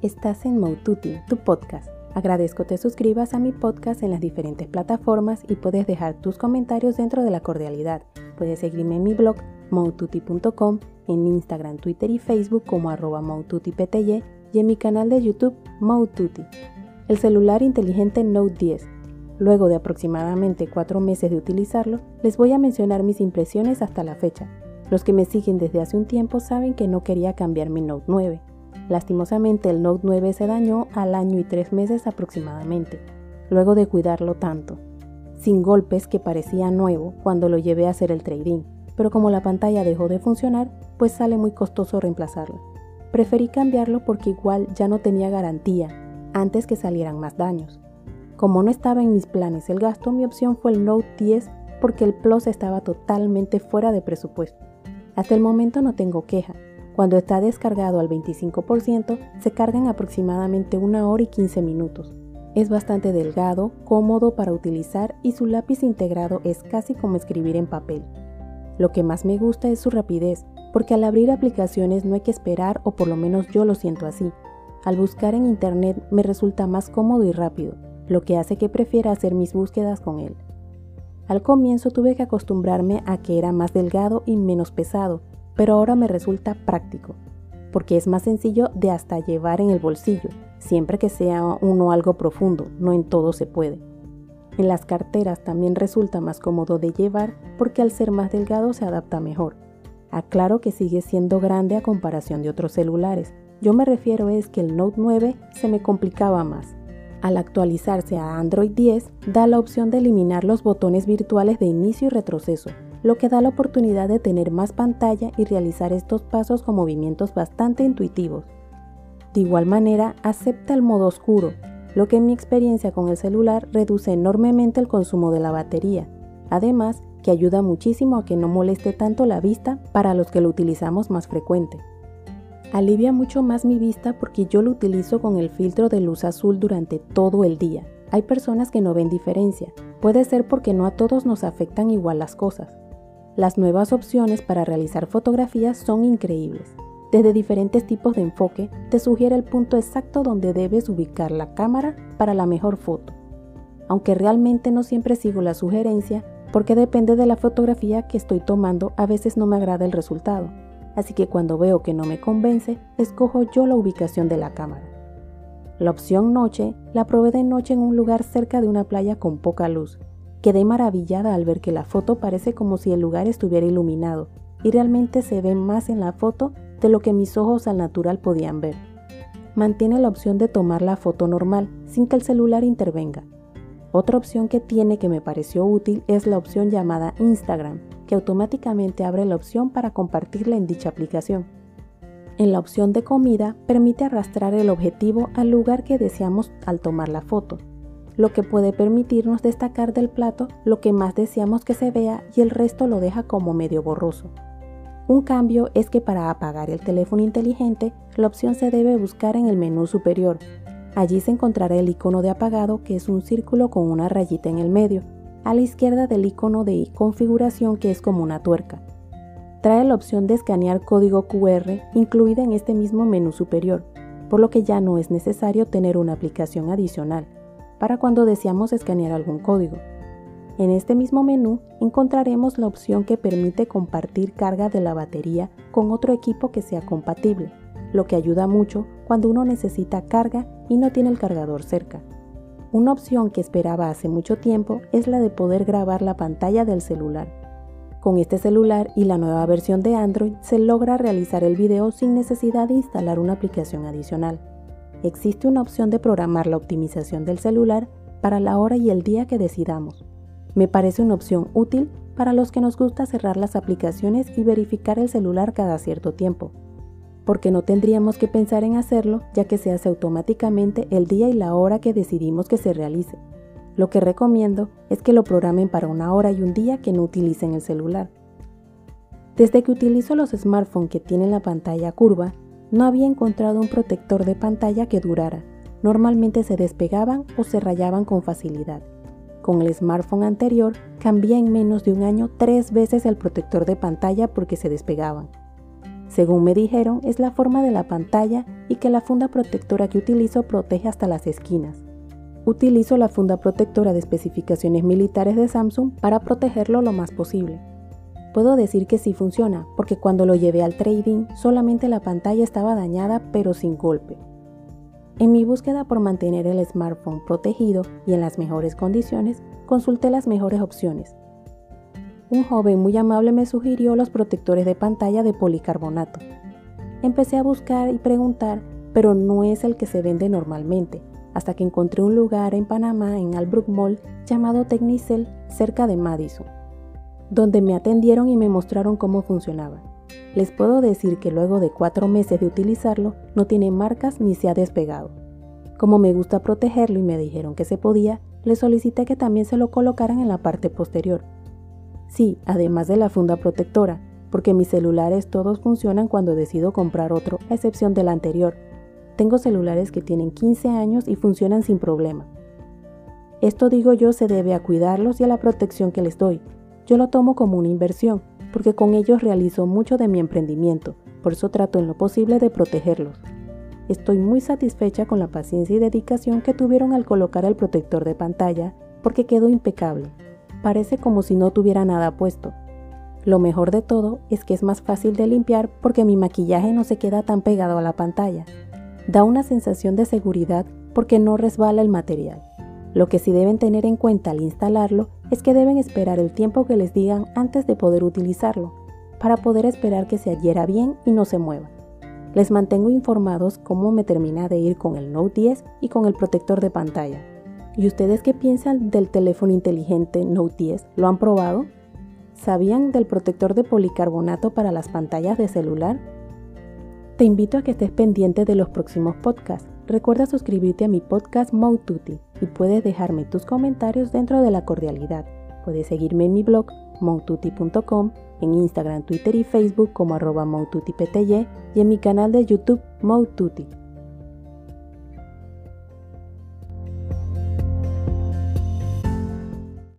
Estás en Moututi, tu podcast. Agradezco te suscribas a mi podcast en las diferentes plataformas y puedes dejar tus comentarios dentro de la cordialidad. Puedes seguirme en mi blog moututi.com, en Instagram, Twitter y Facebook como arroba maututipty y en mi canal de YouTube Moututi. El celular inteligente Note 10. Luego de aproximadamente 4 meses de utilizarlo, les voy a mencionar mis impresiones hasta la fecha. Los que me siguen desde hace un tiempo saben que no quería cambiar mi Note 9. Lastimosamente el Note 9 se dañó al año y tres meses aproximadamente, luego de cuidarlo tanto, sin golpes que parecía nuevo cuando lo llevé a hacer el trading, pero como la pantalla dejó de funcionar, pues sale muy costoso reemplazarlo. Preferí cambiarlo porque igual ya no tenía garantía antes que salieran más daños. Como no estaba en mis planes el gasto, mi opción fue el Note 10 porque el Plus estaba totalmente fuera de presupuesto. Hasta el momento no tengo queja. Cuando está descargado al 25%, se carga en aproximadamente una hora y 15 minutos. Es bastante delgado, cómodo para utilizar y su lápiz integrado es casi como escribir en papel. Lo que más me gusta es su rapidez, porque al abrir aplicaciones no hay que esperar o por lo menos yo lo siento así. Al buscar en internet me resulta más cómodo y rápido, lo que hace que prefiera hacer mis búsquedas con él. Al comienzo tuve que acostumbrarme a que era más delgado y menos pesado, pero ahora me resulta práctico, porque es más sencillo de hasta llevar en el bolsillo, siempre que sea uno algo profundo, no en todo se puede. En las carteras también resulta más cómodo de llevar porque al ser más delgado se adapta mejor. Aclaro que sigue siendo grande a comparación de otros celulares. Yo me refiero es que el Note 9 se me complicaba más. Al actualizarse a Android 10, da la opción de eliminar los botones virtuales de inicio y retroceso, lo que da la oportunidad de tener más pantalla y realizar estos pasos con movimientos bastante intuitivos. De igual manera, acepta el modo oscuro, lo que en mi experiencia con el celular reduce enormemente el consumo de la batería, además que ayuda muchísimo a que no moleste tanto la vista para los que lo utilizamos más frecuente. Alivia mucho más mi vista porque yo lo utilizo con el filtro de luz azul durante todo el día. Hay personas que no ven diferencia. Puede ser porque no a todos nos afectan igual las cosas. Las nuevas opciones para realizar fotografías son increíbles. Desde diferentes tipos de enfoque te sugiere el punto exacto donde debes ubicar la cámara para la mejor foto. Aunque realmente no siempre sigo la sugerencia porque depende de la fotografía que estoy tomando, a veces no me agrada el resultado así que cuando veo que no me convence, escojo yo la ubicación de la cámara. La opción noche la probé de noche en un lugar cerca de una playa con poca luz. Quedé maravillada al ver que la foto parece como si el lugar estuviera iluminado y realmente se ve más en la foto de lo que mis ojos al natural podían ver. Mantiene la opción de tomar la foto normal sin que el celular intervenga. Otra opción que tiene que me pareció útil es la opción llamada Instagram, que automáticamente abre la opción para compartirla en dicha aplicación. En la opción de comida permite arrastrar el objetivo al lugar que deseamos al tomar la foto, lo que puede permitirnos destacar del plato lo que más deseamos que se vea y el resto lo deja como medio borroso. Un cambio es que para apagar el teléfono inteligente, la opción se debe buscar en el menú superior. Allí se encontrará el icono de apagado que es un círculo con una rayita en el medio a la izquierda del icono de configuración que es como una tuerca. Trae la opción de escanear código QR incluida en este mismo menú superior, por lo que ya no es necesario tener una aplicación adicional para cuando deseamos escanear algún código. En este mismo menú encontraremos la opción que permite compartir carga de la batería con otro equipo que sea compatible, lo que ayuda mucho cuando uno necesita carga y no tiene el cargador cerca. Una opción que esperaba hace mucho tiempo es la de poder grabar la pantalla del celular. Con este celular y la nueva versión de Android se logra realizar el video sin necesidad de instalar una aplicación adicional. Existe una opción de programar la optimización del celular para la hora y el día que decidamos. Me parece una opción útil para los que nos gusta cerrar las aplicaciones y verificar el celular cada cierto tiempo porque no tendríamos que pensar en hacerlo ya que se hace automáticamente el día y la hora que decidimos que se realice. Lo que recomiendo es que lo programen para una hora y un día que no utilicen el celular. Desde que utilizo los smartphones que tienen la pantalla curva, no había encontrado un protector de pantalla que durara. Normalmente se despegaban o se rayaban con facilidad. Con el smartphone anterior cambié en menos de un año tres veces el protector de pantalla porque se despegaban Según me dijeron, es la forma de la pantalla y que la funda protectora que utilizo protege hasta las esquinas. Utilizo la funda protectora de especificaciones militares de Samsung para protegerlo lo más posible. Puedo decir que sí funciona, porque cuando lo llevé al trading solamente la pantalla estaba dañada pero sin golpe. En mi búsqueda por mantener el smartphone protegido y en las mejores condiciones, consulté las mejores opciones. Un joven muy amable me sugirió los protectores de pantalla de policarbonato. Empecé a buscar y preguntar, pero no es el que se vende normalmente, hasta que encontré un lugar en Panamá, en Albrook Mall, llamado Technicel, cerca de Madison, donde me atendieron y me mostraron cómo funcionaba. Les puedo decir que luego de cuatro meses de utilizarlo no tiene marcas ni se ha despegado. Como me gusta protegerlo y me dijeron que se podía, le solicité que también se lo colocaran en la parte posterior. Sí, además de la funda protectora, porque mis celulares todos funcionan cuando decido comprar otro, a excepción del anterior. Tengo celulares que tienen 15 años y funcionan sin problema. Esto digo yo se debe a cuidarlos y a la protección que les doy. Yo lo tomo como una inversión, porque con ellos realizo mucho de mi emprendimiento, por eso trato en lo posible de protegerlos. Estoy muy satisfecha con la paciencia y dedicación que tuvieron al colocar el protector de pantalla, porque quedó impecable. Parece como si no tuviera nada puesto. Lo mejor de todo es que es más fácil de limpiar porque mi maquillaje no se queda tan pegado a la pantalla. Da una sensación de seguridad porque no resbala el material. Lo que sí deben tener en cuenta al instalarlo es que deben esperar el tiempo que les digan antes de poder utilizarlo, para poder esperar que se adhiera bien y no se mueva. Les mantengo informados cómo me termina de ir con el Note 10 y con el protector de pantalla. ¿Y ustedes qué piensan del teléfono inteligente Note 10? ¿Lo han probado? ¿Sabían del protector de policarbonato para las pantallas de celular? Te invito a que estés pendiente de los próximos podcasts Recuerda suscribirte a mi podcast Moututi y puedes dejarme tus comentarios dentro de la cordialidad. Puedes seguirme en mi blog moututi.com, en Instagram, Twitter y Facebook como arroba y en mi canal de YouTube Moututi.